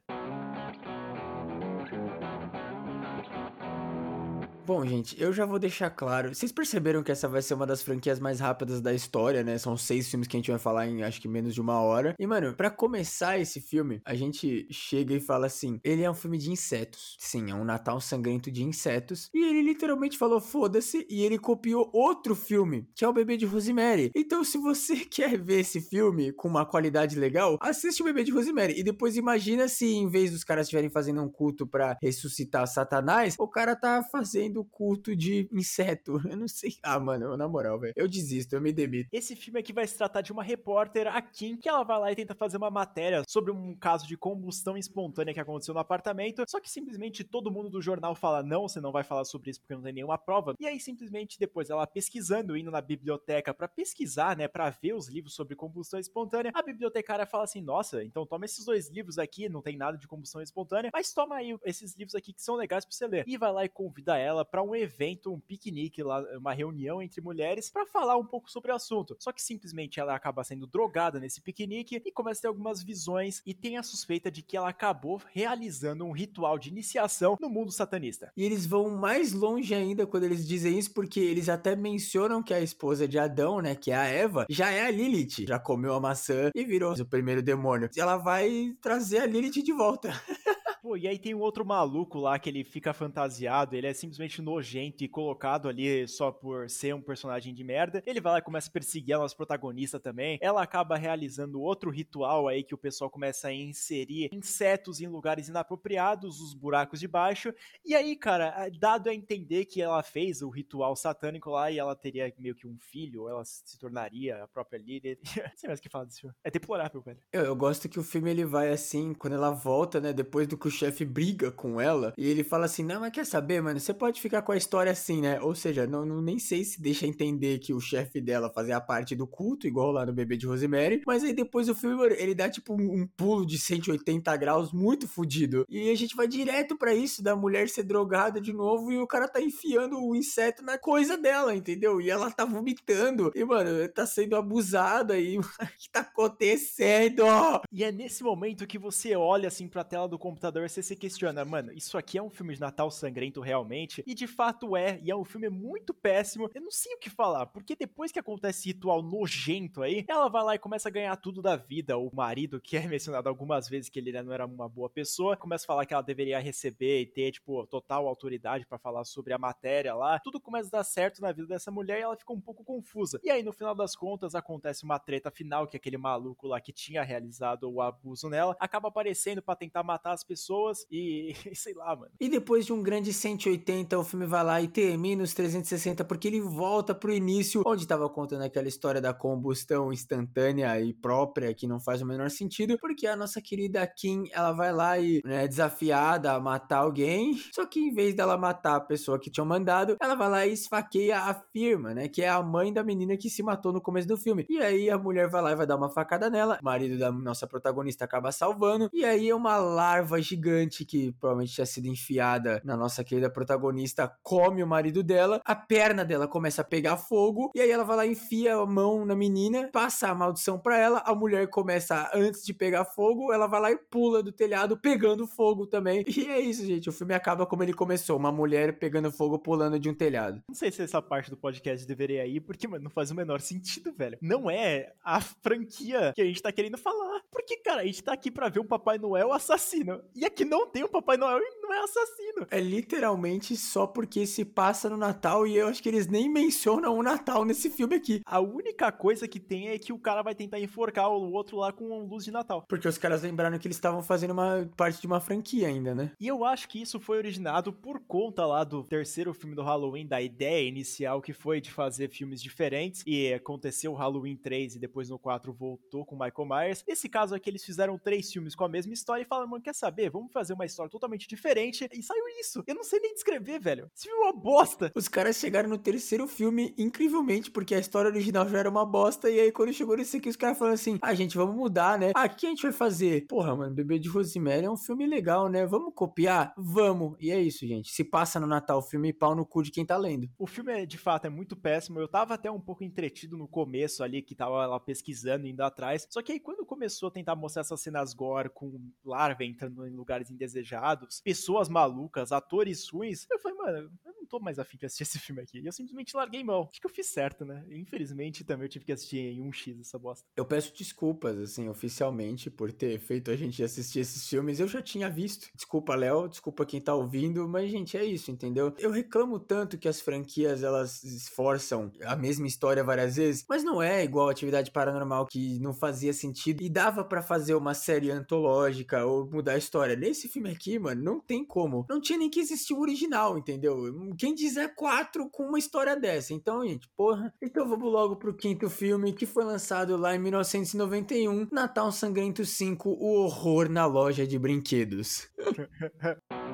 Bom, gente, eu já vou deixar claro. Vocês perceberam que essa vai ser uma das franquias mais rápidas da história, né? São seis filmes que a gente vai falar em acho que menos de uma hora. E, mano, para começar esse filme, a gente chega e fala assim: ele é um filme de insetos. Sim, é um Natal sangrento de insetos. E ele literalmente falou: foda-se. E ele copiou outro filme, que é o Bebê de Rosemary. Então, se você quer ver esse filme com uma qualidade legal, assiste o Bebê de Rosemary. E depois imagina se, em vez dos caras estiverem fazendo um culto para ressuscitar Satanás, o cara tá fazendo culto de inseto. Eu não sei. Ah, mano, na moral, velho. Eu desisto, eu me demito. Esse filme aqui vai se tratar de uma repórter, a Kim, que ela vai lá e tenta fazer uma matéria sobre um caso de combustão espontânea que aconteceu no apartamento. Só que simplesmente todo mundo do jornal fala: não, você não vai falar sobre isso porque não tem nenhuma prova. E aí, simplesmente, depois ela pesquisando, indo na biblioteca para pesquisar, né, para ver os livros sobre combustão espontânea, a bibliotecária fala assim: nossa, então toma esses dois livros aqui, não tem nada de combustão espontânea, mas toma aí esses livros aqui que são legais pra você ler. E vai lá e convida ela para um evento, um piquenique lá, uma reunião entre mulheres para falar um pouco sobre o assunto. Só que simplesmente ela acaba sendo drogada nesse piquenique e começa a ter algumas visões e tem a suspeita de que ela acabou realizando um ritual de iniciação no mundo satanista. E eles vão mais longe ainda quando eles dizem isso, porque eles até mencionam que a esposa de Adão, né, que é a Eva, já é a Lilith, já comeu a maçã e virou o primeiro demônio. E ela vai trazer a Lilith de volta. Pô, e aí tem um outro maluco lá que ele fica fantasiado, ele é simplesmente nojento e colocado ali só por ser um personagem de merda. Ele vai lá e começa a perseguir a nossa protagonista também. Ela acaba realizando outro ritual aí que o pessoal começa a inserir insetos em lugares inapropriados, os buracos de baixo. E aí, cara, dado a entender que ela fez o ritual satânico lá e ela teria meio que um filho, ou ela se tornaria a própria líder. Não sei mais o que falar desse filme. É deplorável, velho. Eu, eu gosto que o filme ele vai assim, quando ela volta, né, depois do que o chefe briga com ela e ele fala assim: Não, mas quer saber, mano? Você pode ficar com a história assim, né? Ou seja, não, não nem sei se deixa entender que o chefe dela fazia parte do culto, igual lá no Bebê de Rosemary. Mas aí depois o filme ele dá tipo um, um pulo de 180 graus muito fodido. E a gente vai direto para isso, da mulher ser drogada de novo e o cara tá enfiando o inseto na coisa dela, entendeu? E ela tá vomitando. E, mano, tá sendo abusada aí. O que tá acontecendo? E é nesse momento que você olha assim pra tela do computador você se questiona, mano, isso aqui é um filme de Natal sangrento realmente? E de fato é, e é um filme muito péssimo. Eu não sei o que falar, porque depois que acontece esse ritual nojento aí, ela vai lá e começa a ganhar tudo da vida. O marido, que é mencionado algumas vezes que ele não era uma boa pessoa, começa a falar que ela deveria receber e ter, tipo, total autoridade para falar sobre a matéria lá. Tudo começa a dar certo na vida dessa mulher e ela fica um pouco confusa. E aí, no final das contas, acontece uma treta final que aquele maluco lá que tinha realizado o abuso nela acaba aparecendo para tentar matar as pessoas pessoas e, e, sei lá, mano. E depois de um grande 180, o filme vai lá e termina os 360 porque ele volta pro início, onde tava contando aquela história da combustão instantânea e própria que não faz o menor sentido, porque a nossa querida Kim, ela vai lá e né, é desafiada a matar alguém, só que em vez dela matar a pessoa que tinha mandado, ela vai lá e esfaqueia a firma, né, que é a mãe da menina que se matou no começo do filme. E aí a mulher vai lá e vai dar uma facada nela, o marido da nossa protagonista acaba salvando, e aí é uma larva gigante gigante que provavelmente tinha sido enfiada na nossa querida protagonista come o marido dela, a perna dela começa a pegar fogo, e aí ela vai lá, enfia a mão na menina, passa a maldição pra ela, a mulher começa, antes de pegar fogo, ela vai lá e pula do telhado, pegando fogo também. E é isso, gente, o filme acaba como ele começou, uma mulher pegando fogo pulando de um telhado. Não sei se essa parte do podcast deveria ir, porque, mano, não faz o menor sentido, velho. Não é a franquia que a gente tá querendo falar. Porque, cara, a gente tá aqui pra ver um Papai Noel assassino. E aqui não tem um Papai Noel e não é assassino. É literalmente só porque se passa no Natal e eu acho que eles nem mencionam o Natal nesse filme aqui. A única coisa que tem é que o cara vai tentar enforcar o outro lá com luz de Natal. Porque os caras lembraram que eles estavam fazendo uma parte de uma franquia ainda, né? E eu acho que isso foi originado por conta lá do terceiro filme do Halloween, da ideia inicial que foi de fazer filmes diferentes. E aconteceu o Halloween 3 e depois no 4 voltou com Michael Myers. Nesse caso aqui, eles fizeram três filmes com a mesma história e falaram, mano, quer saber? Vamos fazer uma história totalmente diferente. E saiu isso. Eu não sei nem descrever, velho. Esse filme é uma bosta. Os caras chegaram no terceiro filme incrivelmente, porque a história original já era uma bosta. E aí, quando chegou nesse aqui, os caras falaram assim: ah, gente, vamos mudar, né? O que a gente vai fazer? Porra, mano, Bebê de Rosemary é um filme legal, né? Vamos copiar? Vamos. E é isso, gente. Se passa no Natal, filme pau no cu de quem tá lendo. O filme, é, de fato, é muito péssimo. Eu tava até um pouco entretido no começo ali, que tava lá pesquisando, indo atrás. Só que aí, quando começou a tentar mostrar essas cenas gore com larva entrando em lugares indesejados, pessoas malucas, atores ruins, eu falei, mano, não tô mais afim de assistir esse filme aqui. E eu simplesmente larguei mão. Acho que eu fiz certo, né? Infelizmente, também eu tive que assistir em 1x essa bosta. Eu peço desculpas, assim, oficialmente, por ter feito a gente assistir esses filmes. Eu já tinha visto. Desculpa, Léo, desculpa quem tá ouvindo, mas, gente, é isso, entendeu? Eu reclamo tanto que as franquias, elas esforçam a mesma história várias vezes, mas não é igual Atividade Paranormal, que não fazia sentido e dava para fazer uma série antológica ou mudar a história. Nesse filme aqui, mano, não tem como. Não tinha nem que existir o original, entendeu? Quem dizer quatro com uma história dessa? Então, gente, porra. Então vamos logo pro quinto filme, que foi lançado lá em 1991, Natal Sangrento 5, O Horror na Loja de Brinquedos.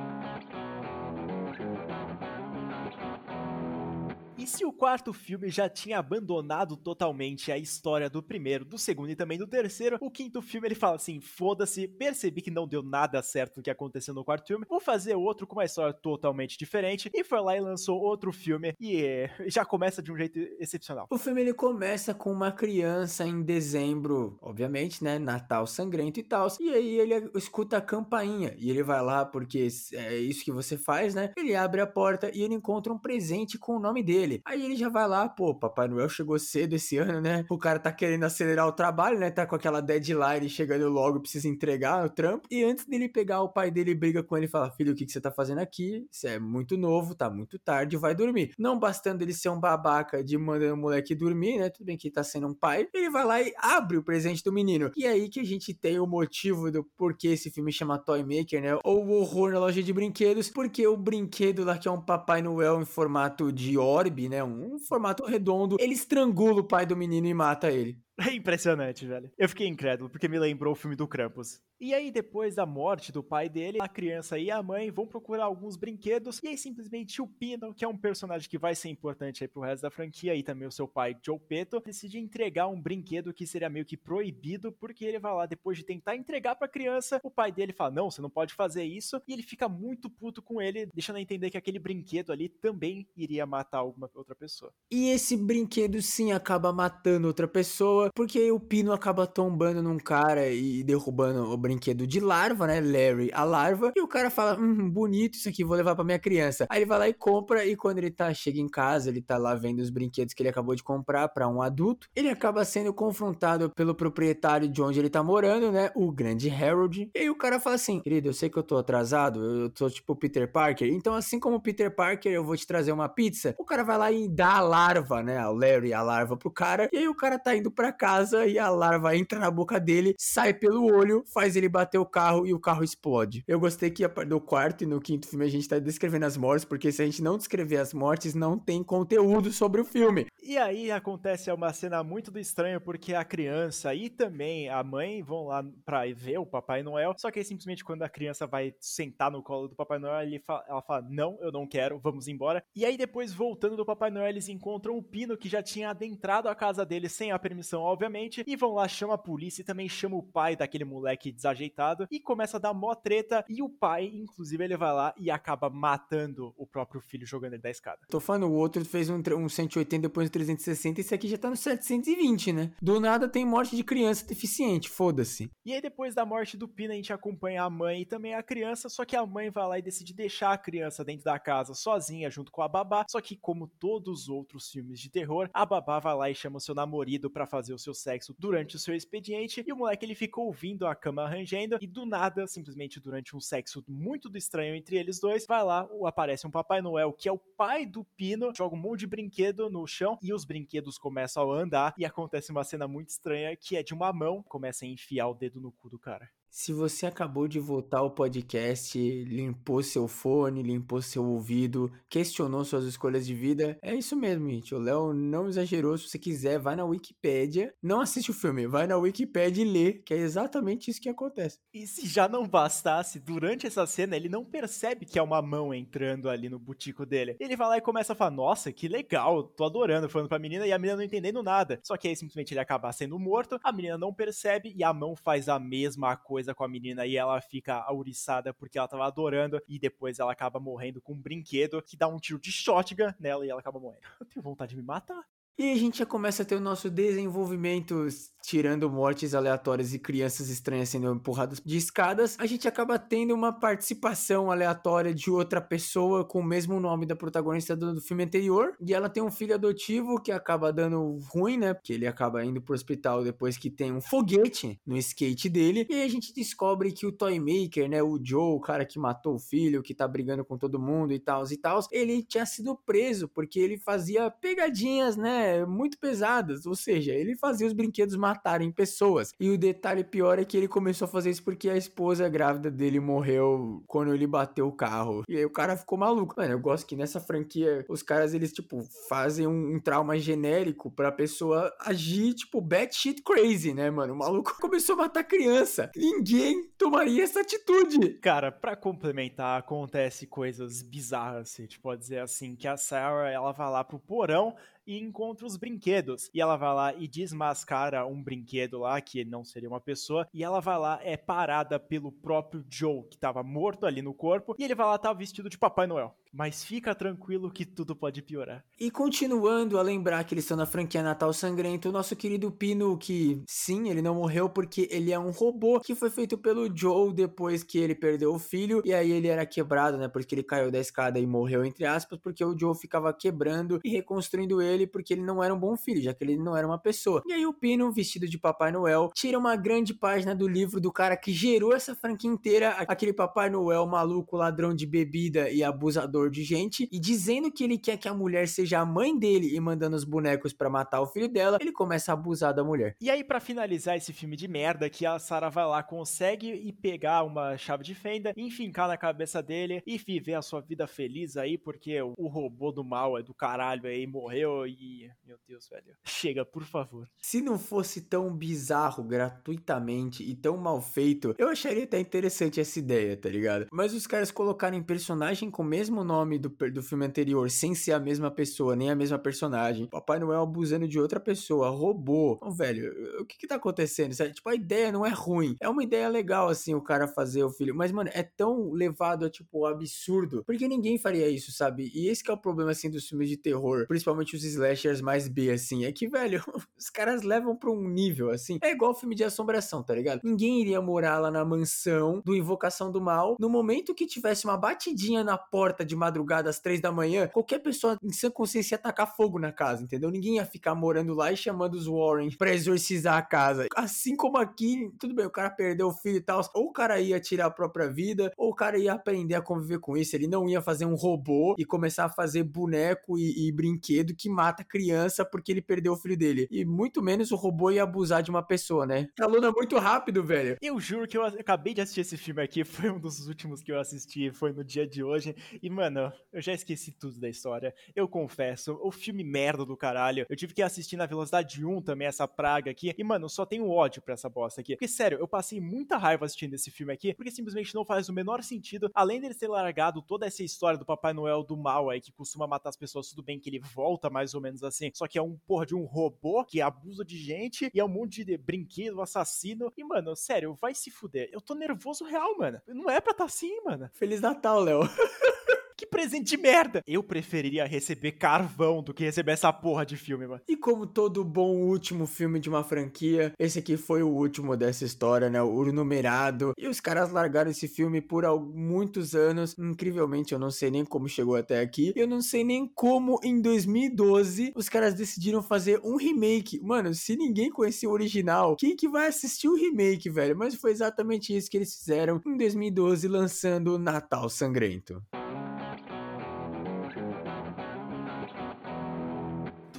E se o quarto filme já tinha abandonado totalmente a história do primeiro, do segundo e também do terceiro, o quinto filme ele fala assim: foda-se, percebi que não deu nada certo no que aconteceu no quarto filme, vou fazer outro com uma história totalmente diferente. E foi lá e lançou outro filme e é, já começa de um jeito excepcional. O filme ele começa com uma criança em dezembro, obviamente, né? Natal sangrento e tal. E aí ele escuta a campainha e ele vai lá porque é isso que você faz, né? Ele abre a porta e ele encontra um presente com o nome dele. Aí ele já vai lá, pô, Papai Noel chegou cedo esse ano, né? O cara tá querendo acelerar o trabalho, né? Tá com aquela deadline chegando logo, precisa entregar o trampo. E antes dele pegar, o pai dele briga com ele e fala: Filho, o que, que você tá fazendo aqui? Você é muito novo, tá muito tarde, vai dormir. Não bastando ele ser um babaca de mandando o moleque dormir, né? Tudo bem que tá sendo um pai. Ele vai lá e abre o presente do menino. E é aí que a gente tem o motivo do porquê esse filme chama Toy Maker, né? Ou o horror na loja de brinquedos, porque o brinquedo lá que é um Papai Noel em formato de orbe, né? Um formato redondo, ele estrangula o pai do menino e mata ele. É impressionante, velho. Eu fiquei incrédulo, porque me lembrou o filme do Krampus. E aí, depois da morte do pai dele, a criança e a mãe vão procurar alguns brinquedos. E aí, simplesmente, o Pino, que é um personagem que vai ser importante aí pro resto da franquia, e também o seu pai, Joe Peto, decide entregar um brinquedo que seria meio que proibido, porque ele vai lá, depois de tentar entregar pra criança, o pai dele fala: Não, você não pode fazer isso. E ele fica muito puto com ele, deixando a entender que aquele brinquedo ali também iria matar alguma outra pessoa. E esse brinquedo, sim, acaba matando outra pessoa, porque o Pino acaba tombando num cara e derrubando o brinquedo de larva, né? Larry, a larva. E o cara fala: Hum, bonito isso aqui, vou levar pra minha criança. Aí ele vai lá e compra. E quando ele tá, chega em casa, ele tá lá vendo os brinquedos que ele acabou de comprar para um adulto. Ele acaba sendo confrontado pelo proprietário de onde ele tá morando, né? O grande Harold. E aí o cara fala assim: Querido, eu sei que eu tô atrasado, eu tô tipo Peter Parker. Então, assim como Peter Parker, eu vou te trazer uma pizza. O cara vai lá e dá a larva, né? O Larry, a larva pro cara. E aí o cara tá indo pra casa e a larva entra na boca dele, sai pelo olho, faz ele bater o carro e o carro explode. Eu gostei que no quarto e no quinto filme a gente tá descrevendo as mortes, porque se a gente não descrever as mortes, não tem conteúdo sobre o filme. E aí acontece uma cena muito do estranho, porque a criança e também a mãe vão lá pra ver o Papai Noel, só que aí simplesmente quando a criança vai sentar no colo do Papai Noel, ele fala, ela fala, não, eu não quero, vamos embora. E aí depois, voltando do Papai Noel, eles encontram o Pino, que já tinha adentrado a casa dele sem a permissão, obviamente, e vão lá, chama a polícia e também chama o pai daquele moleque desajeitado, e começa a dar mó treta, e o pai, inclusive, ele vai lá e acaba matando o próprio filho jogando ele da escada. Tô falando, o outro fez um, um 180 depois um 360, esse aqui já tá no 720, né? Do nada tem morte de criança deficiente, foda-se. E aí depois da morte do Pina, a gente acompanha a mãe e também a criança, só que a mãe vai lá e decide deixar a criança dentro da casa sozinha junto com a babá, só que como todos os outros filmes de terror, a babá vai lá e chama o seu namorado para fazer o seu sexo durante o seu expediente, e o moleque ele fica ouvindo a cama arranjando, e do nada, simplesmente durante um sexo muito estranho entre eles dois, vai lá, aparece um Papai Noel, que é o pai do Pino, joga um monte de brinquedo no chão, e os brinquedos começam a andar, e acontece uma cena muito estranha, que é de uma mão, começa a enfiar o dedo no cu do cara. Se você acabou de voltar ao podcast, limpou seu fone, limpou seu ouvido, questionou suas escolhas de vida, é isso mesmo, gente. O Léo não exagerou. Se você quiser, vai na Wikipédia. Não assiste o filme, vai na Wikipédia e lê, que é exatamente isso que acontece. E se já não bastasse, durante essa cena ele não percebe que é uma mão entrando ali no butico dele. Ele vai lá e começa a falar: Nossa, que legal, tô adorando, falando pra menina, e a menina não entendendo nada. Só que aí simplesmente ele acaba sendo morto, a menina não percebe e a mão faz a mesma coisa coisa com a menina e ela fica auriçada porque ela tava adorando e depois ela acaba morrendo com um brinquedo que dá um tiro de shotgun nela e ela acaba morrendo. Eu tenho vontade de me matar. E a gente já começa a ter o nosso desenvolvimento, tirando mortes aleatórias e crianças estranhas sendo empurradas de escadas. A gente acaba tendo uma participação aleatória de outra pessoa com o mesmo nome da protagonista do, do filme anterior. E ela tem um filho adotivo que acaba dando ruim, né? Porque ele acaba indo pro hospital depois que tem um foguete no skate dele. E a gente descobre que o Toy Maker, né? O Joe, o cara que matou o filho, que tá brigando com todo mundo e tal e tal, ele tinha sido preso porque ele fazia pegadinhas, né? Né, muito pesadas, ou seja, ele fazia os brinquedos matarem pessoas. E o detalhe pior é que ele começou a fazer isso porque a esposa grávida dele morreu quando ele bateu o carro. E aí o cara ficou maluco. Mano, eu gosto que nessa franquia os caras eles tipo fazem um, um trauma genérico pra pessoa agir tipo batshit crazy, né, mano? O maluco começou a matar criança. Ninguém tomaria essa atitude. Cara, para complementar, acontece coisas bizarras, se a gente pode dizer assim, que a Sarah, ela vai lá pro porão e encontra os brinquedos. E ela vai lá e desmascara um brinquedo lá, que não seria uma pessoa, e ela vai lá, é parada pelo próprio Joe, que tava morto ali no corpo, e ele vai lá, tá vestido de Papai Noel. Mas fica tranquilo que tudo pode piorar. E continuando a lembrar que eles estão na franquia Natal Sangrento, o nosso querido Pino, que sim, ele não morreu porque ele é um robô que foi feito pelo Joe depois que ele perdeu o filho, e aí ele era quebrado, né? Porque ele caiu da escada e morreu, entre aspas, porque o Joe ficava quebrando e reconstruindo ele porque ele não era um bom filho, já que ele não era uma pessoa. E aí o Pino, vestido de Papai Noel, tira uma grande página do livro do cara que gerou essa franquia inteira, aquele Papai Noel maluco, ladrão de bebida e abusador de gente, e dizendo que ele quer que a mulher seja a mãe dele e mandando os bonecos para matar o filho dela, ele começa a abusar da mulher. E aí, para finalizar esse filme de merda, que a Sarah vai lá, consegue e pegar uma chave de fenda, enfincar na cabeça dele e viver a sua vida feliz aí, porque o, o robô do mal é do caralho aí, morreu e. Meu Deus, velho. Chega, por favor. Se não fosse tão bizarro gratuitamente e tão mal feito, eu acharia até interessante essa ideia, tá ligado? Mas os caras colocarem personagem com o mesmo nome do, do filme anterior, sem ser a mesma pessoa, nem a mesma personagem, Papai Noel abusando de outra pessoa, robô. Então, velho, o que que tá acontecendo? Sabe? Tipo, a ideia não é ruim. É uma ideia legal, assim, o cara fazer o filho. Mas, mano, é tão levado a, tipo, absurdo. Porque ninguém faria isso, sabe? E esse é o problema, assim, dos filmes de terror. Principalmente os slashers mais B, assim. É que, velho, os caras levam pra um nível, assim. É igual filme de assombração, tá ligado? Ninguém iria morar lá na mansão do Invocação do Mal. No momento que tivesse uma batidinha na porta de madrugada às três da manhã, qualquer pessoa em sã consciência ia tacar fogo na casa, entendeu? Ninguém ia ficar morando lá e chamando os Warren pra exorcizar a casa. Assim como aqui, tudo bem, o cara perdeu o filho e tal, ou o cara ia tirar a própria vida, ou o cara ia aprender a conviver com isso. Ele não ia fazer um robô e começar a fazer boneco e, e brinquedo que mata criança porque ele perdeu o filho dele. E muito menos o robô ia abusar de uma pessoa, né? Aluna muito rápido, velho. Eu juro que eu acabei de assistir esse filme aqui, foi um dos últimos que eu assisti, foi no dia de hoje. E, mano, eu já esqueci tudo da história. Eu confesso, o filme merda do caralho. Eu tive que assistir na velocidade 1 também, essa praga aqui. E, mano, só tenho ódio pra essa bosta aqui. Porque, sério, eu passei muita raiva assistindo esse filme aqui, porque simplesmente não faz o menor sentido. Além dele ter largado toda essa história do Papai Noel do mal aí, que costuma matar as pessoas, tudo bem que ele volta mais ou menos assim. Só que é um porra de um robô que abusa de gente e é um monte de brinquedo assassino. E, mano, sério, vai se fuder. Eu tô nervoso real, mano. Não é pra tá assim, mano. Feliz Natal, Léo. Que presente de merda! Eu preferiria receber carvão do que receber essa porra de filme, mano. E como todo bom último filme de uma franquia, esse aqui foi o último dessa história, né? O numerado. E os caras largaram esse filme por muitos anos. Incrivelmente, eu não sei nem como chegou até aqui. Eu não sei nem como em 2012 os caras decidiram fazer um remake. Mano, se ninguém conhecia o original, quem que vai assistir o remake, velho? Mas foi exatamente isso que eles fizeram em 2012, lançando Natal Sangrento.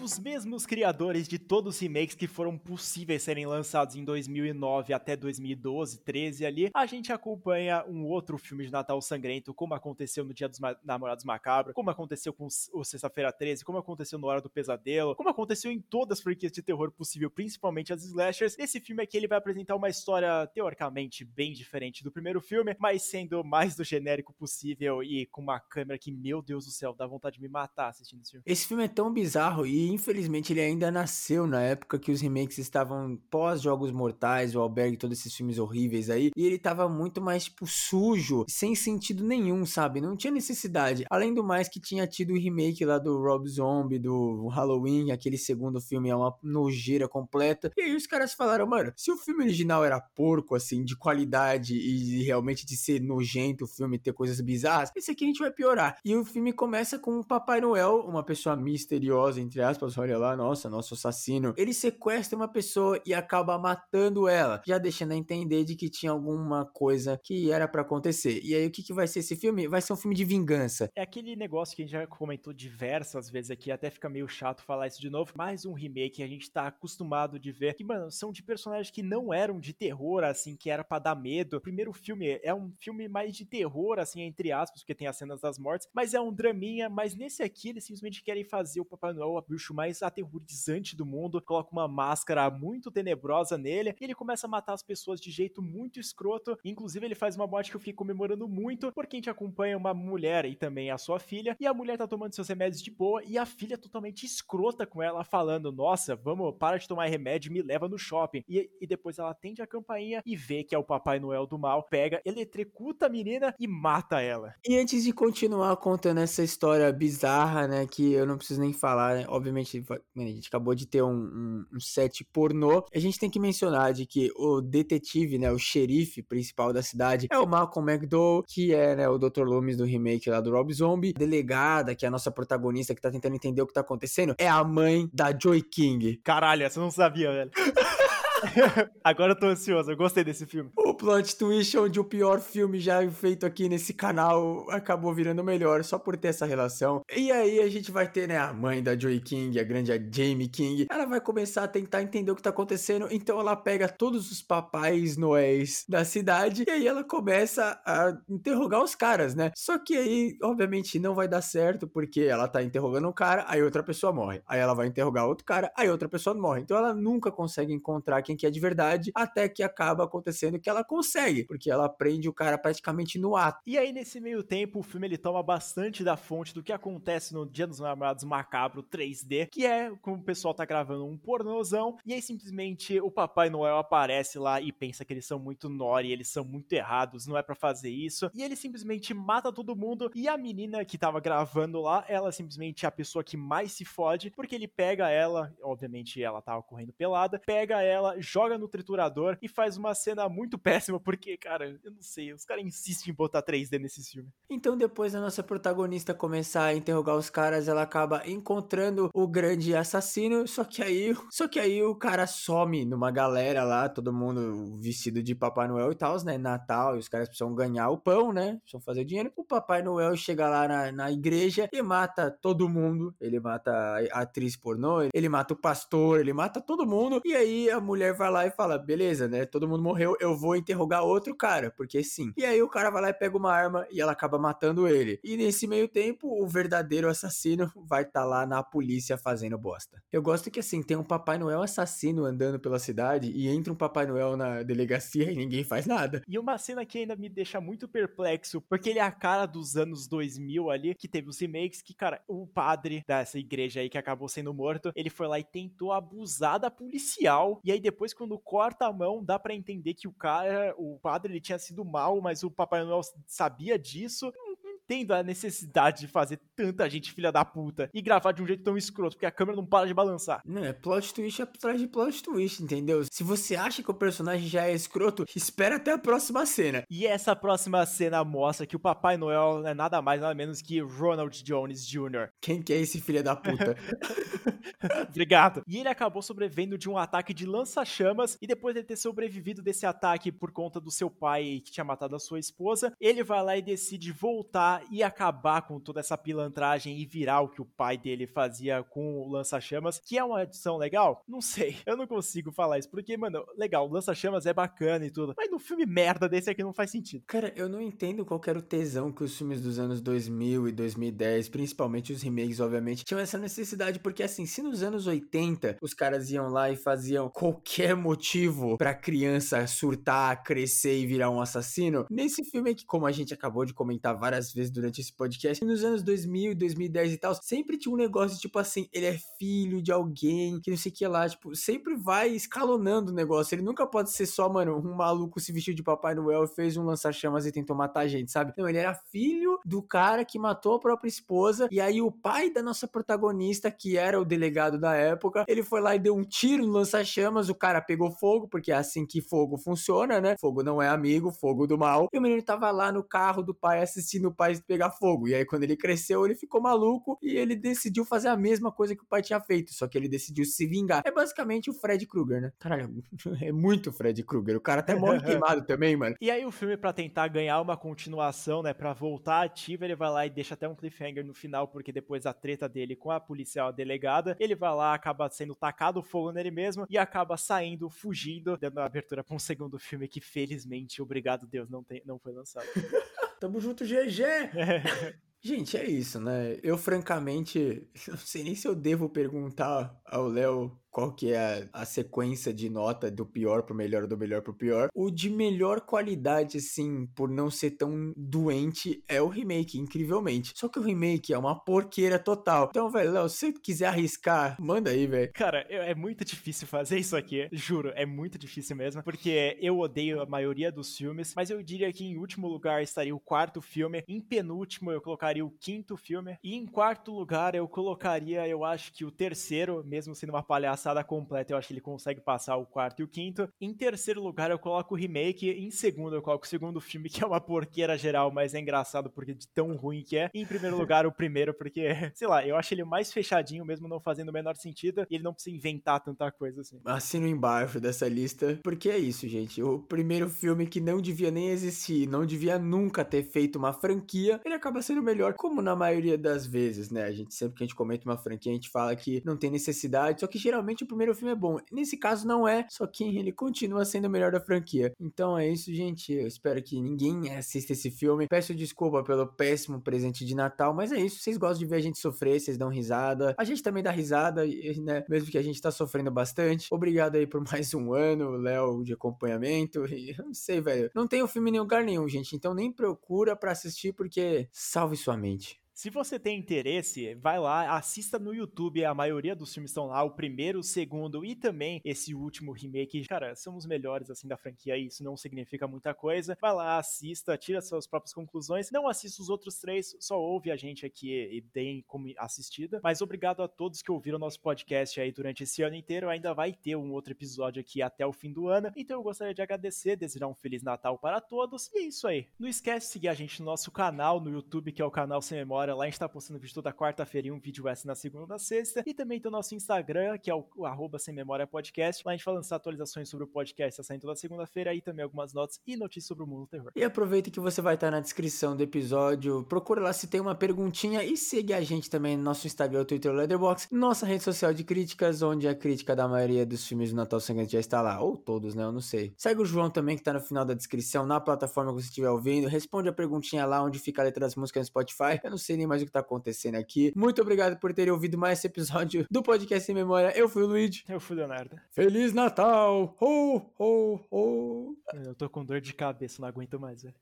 Os mesmos criadores de todos os remakes que foram possíveis serem lançados em 2009 até 2012, 13 ali, a gente acompanha um outro filme de Natal sangrento, como aconteceu no Dia dos Ma Namorados Macabros, como aconteceu com o Sexta-feira 13, como aconteceu no Hora do Pesadelo, como aconteceu em todas as franquias de terror possível, principalmente as slashers. Esse filme aqui ele vai apresentar uma história teoricamente bem diferente do primeiro filme, mas sendo mais do genérico possível e com uma câmera que, meu Deus do céu, dá vontade de me matar assistindo esse filme. Esse filme é tão bizarro e infelizmente ele ainda nasceu na época que os remakes estavam pós Jogos Mortais, o Albergue, todos esses filmes horríveis aí, e ele tava muito mais tipo sujo, sem sentido nenhum, sabe? Não tinha necessidade. Além do mais que tinha tido o remake lá do Rob Zombie, do Halloween, aquele segundo filme é uma nojeira completa. E aí os caras falaram, mano, se o filme original era porco assim, de qualidade e realmente de ser nojento o filme ter coisas bizarras, esse aqui a gente vai piorar. E o filme começa com o Papai Noel, uma pessoa misteriosa entre aspas aspas, olha lá, nossa, nosso assassino. Ele sequestra uma pessoa e acaba matando ela, já deixando a entender de que tinha alguma coisa que era para acontecer. E aí, o que, que vai ser esse filme? Vai ser um filme de vingança. É aquele negócio que a gente já comentou diversas vezes aqui, até fica meio chato falar isso de novo. Mais um remake que a gente tá acostumado de ver, que, mano, são de personagens que não eram de terror, assim, que era para dar medo. O primeiro filme é um filme mais de terror, assim, entre aspas, porque tem as cenas das mortes, mas é um draminha. Mas nesse aqui, eles simplesmente querem fazer o Papai Noel o bicho mais aterrorizante do mundo, coloca uma máscara muito tenebrosa nele, e ele começa a matar as pessoas de jeito muito escroto. Inclusive, ele faz uma morte que eu fiquei comemorando muito, porque a gente acompanha uma mulher e também a sua filha, e a mulher tá tomando seus remédios de boa, e a filha totalmente escrota com ela, falando: Nossa, vamos, para de tomar remédio e me leva no shopping. E, e depois ela atende a campainha e vê que é o Papai Noel do mal, pega, eletricuta a menina e mata ela. E antes de continuar contando essa história bizarra, né, que eu não preciso nem falar, né, obviamente, a gente acabou de ter um, um, um set pornô, a gente tem que mencionar de que o detetive, né, o xerife principal da cidade é o Malcolm McDowell, que é, né, o Dr. Loomis do remake lá do Rob Zombie. A delegada, que é a nossa protagonista que tá tentando entender o que tá acontecendo, é a mãe da Joy King. Caralho, essa não sabia, velho. Agora eu tô ansioso, eu gostei desse filme. O plot twist onde o pior filme já feito aqui nesse canal acabou virando melhor só por ter essa relação. E aí a gente vai ter, né, a mãe da Joey King, a grande Jamie King. Ela vai começar a tentar entender o que tá acontecendo, então ela pega todos os papais noéis da cidade e aí ela começa a interrogar os caras, né? Só que aí, obviamente, não vai dar certo porque ela tá interrogando um cara, aí outra pessoa morre. Aí ela vai interrogar outro cara, aí outra pessoa morre. Então ela nunca consegue encontrar quem quem que é de verdade, até que acaba acontecendo que ela consegue, porque ela prende o cara praticamente no ato. E aí, nesse meio tempo, o filme ele toma bastante da fonte do que acontece no Dia dos Namorados Macabro 3D, que é como o pessoal tá gravando um pornozão, e aí simplesmente o Papai Noel aparece lá e pensa que eles são muito nori, eles são muito errados, não é para fazer isso, e ele simplesmente mata todo mundo, e a menina que tava gravando lá, ela simplesmente é a pessoa que mais se fode, porque ele pega ela, obviamente ela tava correndo pelada, pega ela, joga no triturador e faz uma cena muito péssima, porque, cara, eu não sei, os caras insistem em botar 3D nesse filme. Então, depois da nossa protagonista começar a interrogar os caras, ela acaba encontrando o grande assassino, só que aí, só que aí o cara some numa galera lá, todo mundo vestido de Papai Noel e tal, né? Natal, e os caras precisam ganhar o pão, né? Precisam fazer dinheiro. O Papai Noel chega lá na, na igreja e mata todo mundo. Ele mata a atriz pornô, ele mata o pastor, ele mata todo mundo. E aí a mulher mulher vai lá e fala: beleza, né? Todo mundo morreu, eu vou interrogar outro cara, porque sim. E aí o cara vai lá e pega uma arma e ela acaba matando ele. E nesse meio tempo, o verdadeiro assassino vai estar tá lá na polícia fazendo bosta. Eu gosto que assim, tem um Papai Noel assassino andando pela cidade e entra um Papai Noel na delegacia e ninguém faz nada. E uma cena que ainda me deixa muito perplexo, porque ele é a cara dos anos 2000 ali, que teve os remakes, que, cara, o padre dessa igreja aí que acabou sendo morto, ele foi lá e tentou abusar da policial. E aí depois depois quando corta a mão, dá para entender que o cara, o padre, ele tinha sido mal, mas o Papai Noel sabia disso entendo a necessidade de fazer tanta gente filha da puta e gravar de um jeito tão escroto, porque a câmera não para de balançar. Não, é plot twist atrás de plot twist, entendeu? Se você acha que o personagem já é escroto, espera até a próxima cena. E essa próxima cena mostra que o Papai Noel é nada mais, nada menos que Ronald Jones Jr. Quem que é esse filho da puta? Obrigado. E ele acabou sobrevivendo de um ataque de lança-chamas e depois de ter sobrevivido desse ataque por conta do seu pai que tinha matado a sua esposa, ele vai lá e decide voltar e acabar com toda essa pilantragem e virar o que o pai dele fazia com o lança-chamas, que é uma edição legal? Não sei, eu não consigo falar isso, porque, mano, legal, o lança-chamas é bacana e tudo, mas no filme merda desse aqui não faz sentido. Cara, eu não entendo qual era o tesão que os filmes dos anos 2000 e 2010, principalmente os remakes, obviamente, tinham essa necessidade, porque assim, se nos anos 80 os caras iam lá e faziam qualquer motivo pra criança surtar, crescer e virar um assassino, nesse filme aqui, como a gente acabou de comentar várias vezes durante esse podcast, nos anos 2000, 2010 e tal, sempre tinha um negócio tipo assim, ele é filho de alguém, que não sei o que lá, tipo, sempre vai escalonando o negócio. Ele nunca pode ser só, mano, um maluco se vestiu de Papai Noel, fez um lança-chamas e tentou matar a gente, sabe? Não, ele era filho do cara que matou a própria esposa, e aí o pai da nossa protagonista, que era o delegado da época, ele foi lá e deu um tiro no lança-chamas, o cara pegou fogo, porque é assim que fogo funciona, né? Fogo não é amigo, fogo do mal. E o menino tava lá no carro do pai assistindo o pai vai pegar fogo. E aí, quando ele cresceu, ele ficou maluco e ele decidiu fazer a mesma coisa que o pai tinha feito, só que ele decidiu se vingar. É basicamente o Fred Krueger, né? Caralho, é muito Fred Krueger. O cara até morre queimado também, mano. E aí, o filme, para tentar ganhar uma continuação, né, para voltar ativa, ele vai lá e deixa até um cliffhanger no final, porque depois da treta dele com a policial delegada, ele vai lá, acaba sendo tacado fogo nele mesmo e acaba saindo, fugindo, dando a abertura pra um segundo filme que, felizmente, obrigado Deus, não, tem, não foi lançado. Tamo junto, GG! Gente, é isso, né? Eu, francamente, não sei nem se eu devo perguntar ao Léo qual que é a, a, sequência de nota do pior pro melhor, do melhor pro pior. O de melhor qualidade, assim, por não ser tão doente, é o remake, incrivelmente. Só que o remake é uma porqueira total. Então, velho, Léo, se você quiser arriscar, manda aí, velho. Cara, é muito difícil fazer isso aqui, juro, é muito difícil mesmo, porque eu odeio a maioria dos filmes, mas eu diria que em último lugar estaria o quarto filme, em penúltimo eu colocaria o quinto filme, e em quarto lugar eu colocaria, eu acho que o terceiro, mesmo sendo uma palhaça passada completa, eu acho que ele consegue passar o quarto e o quinto. Em terceiro lugar, eu coloco o remake. Em segundo, eu coloco o segundo filme, que é uma porqueira geral, mas é engraçado porque de tão ruim que é. Em primeiro lugar, o primeiro, porque, sei lá, eu acho ele mais fechadinho, mesmo não fazendo o menor sentido. E ele não precisa inventar tanta coisa assim. Assino embaixo dessa lista, porque é isso, gente. O primeiro filme que não devia nem existir, não devia nunca ter feito uma franquia, ele acaba sendo melhor, como na maioria das vezes, né? A gente sempre que a gente comenta uma franquia, a gente fala que não tem necessidade, só que geralmente realmente o primeiro filme é bom. Nesse caso não é, só que ele continua sendo o melhor da franquia. Então é isso, gente. Eu espero que ninguém assista esse filme. Peço desculpa pelo péssimo presente de Natal, mas é isso. Vocês gostam de ver a gente sofrer, vocês dão risada. A gente também dá risada, né? Mesmo que a gente tá sofrendo bastante. Obrigado aí por mais um ano, Léo, de acompanhamento. E eu não sei, velho. Não tem o filme em lugar nenhum, gente. Então nem procura para assistir, porque salve sua mente. Se você tem interesse, vai lá, assista no YouTube, a maioria dos filmes estão lá, o primeiro, o segundo e também esse último remake. Cara, são os melhores assim da franquia, isso não significa muita coisa. Vai lá, assista, tira suas próprias conclusões. Não assista os outros três, só ouve a gente aqui e deem como assistida. Mas obrigado a todos que ouviram nosso podcast aí durante esse ano inteiro. Ainda vai ter um outro episódio aqui até o fim do ano. Então eu gostaria de agradecer, desejar um feliz Natal para todos. E é isso aí. Não esquece de seguir a gente no nosso canal no YouTube, que é o canal Sem Memória Lá a gente tá postando vídeo toda quarta-feira e um vídeo extra na segunda na sexta. E também tem o nosso Instagram, que é o, o arroba sem memória podcast. Lá a gente vai lançar atualizações sobre o podcast, tá saindo toda segunda-feira, e também algumas notas e notícias sobre o mundo do terror. E aproveita que você vai estar na descrição do episódio. Procura lá se tem uma perguntinha e segue a gente também no nosso Instagram, Twitter, Leatherbox, nossa rede social de críticas, onde a crítica da maioria dos filmes do Natal Sangrante já está lá. Ou todos, né? Eu não sei. Segue o João também, que tá no final da descrição, na plataforma que você estiver ouvindo. Responde a perguntinha lá onde fica a letra das músicas no Spotify. Eu não sei nem mais o que tá acontecendo aqui. Muito obrigado por terem ouvido mais esse episódio do Podcast Sem Memória. Eu fui o Luigi. Eu fui o Leonardo. Feliz Natal! Ho, ho, ho! Eu tô com dor de cabeça, não aguento mais, velho.